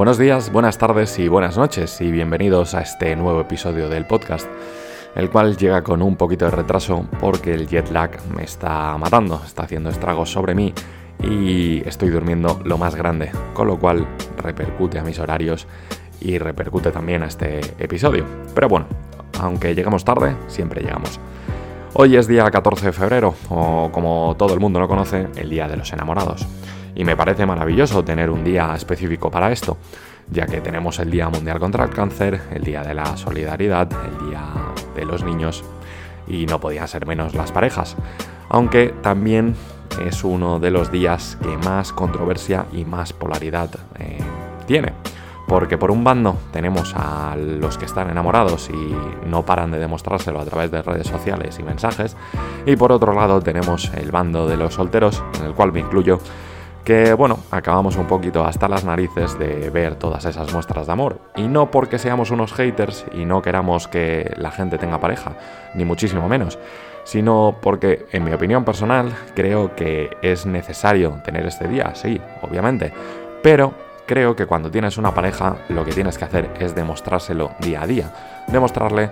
Buenos días, buenas tardes y buenas noches y bienvenidos a este nuevo episodio del podcast, el cual llega con un poquito de retraso porque el jet lag me está matando, está haciendo estragos sobre mí y estoy durmiendo lo más grande, con lo cual repercute a mis horarios y repercute también a este episodio. Pero bueno, aunque llegamos tarde, siempre llegamos. Hoy es día 14 de febrero, o como todo el mundo lo conoce, el Día de los Enamorados. Y me parece maravilloso tener un día específico para esto, ya que tenemos el Día Mundial contra el Cáncer, el Día de la Solidaridad, el Día de los Niños, y no podían ser menos las parejas. Aunque también es uno de los días que más controversia y más polaridad eh, tiene. Porque por un bando tenemos a los que están enamorados y no paran de demostrárselo a través de redes sociales y mensajes. Y por otro lado tenemos el bando de los solteros, en el cual me incluyo, que bueno, acabamos un poquito hasta las narices de ver todas esas muestras de amor. Y no porque seamos unos haters y no queramos que la gente tenga pareja, ni muchísimo menos, sino porque, en mi opinión personal, creo que es necesario tener este día, sí, obviamente, pero creo que cuando tienes una pareja lo que tienes que hacer es demostrárselo día a día, demostrarle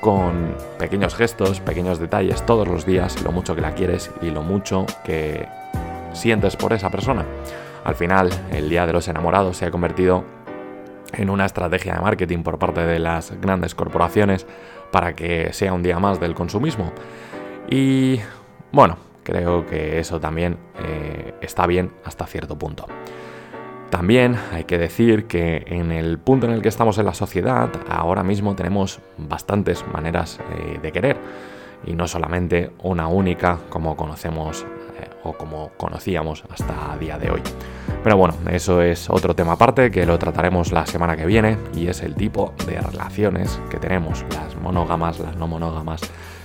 con pequeños gestos, pequeños detalles todos los días lo mucho que la quieres y lo mucho que sientes por esa persona. Al final, el Día de los Enamorados se ha convertido en una estrategia de marketing por parte de las grandes corporaciones para que sea un día más del consumismo. Y bueno, creo que eso también eh, está bien hasta cierto punto. También hay que decir que en el punto en el que estamos en la sociedad, ahora mismo tenemos bastantes maneras eh, de querer y no solamente una única como conocemos o como conocíamos hasta día de hoy. Pero bueno, eso es otro tema aparte que lo trataremos la semana que viene y es el tipo de relaciones que tenemos, las monógamas, las no monógamas,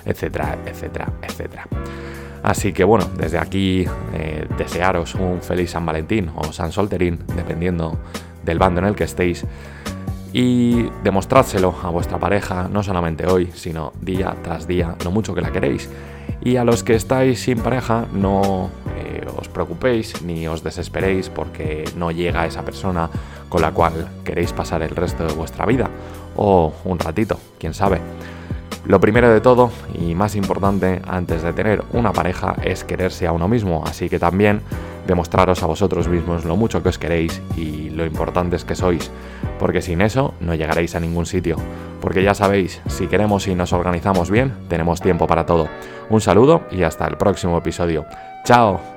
etcétera, etcétera, etcétera. Así que bueno, desde aquí eh, desearos un feliz San Valentín o San Solterín, dependiendo del bando en el que estéis y demostrádselo a vuestra pareja, no solamente hoy, sino día tras día, lo mucho que la queréis. Y a los que estáis sin pareja, no eh, os preocupéis ni os desesperéis porque no llega esa persona con la cual queréis pasar el resto de vuestra vida, o un ratito, quién sabe. Lo primero de todo y más importante antes de tener una pareja es quererse a uno mismo, así que también demostraros a vosotros mismos lo mucho que os queréis y lo importantes que sois, porque sin eso no llegaréis a ningún sitio. Porque ya sabéis, si queremos y nos organizamos bien, tenemos tiempo para todo. Un saludo y hasta el próximo episodio. ¡Chao!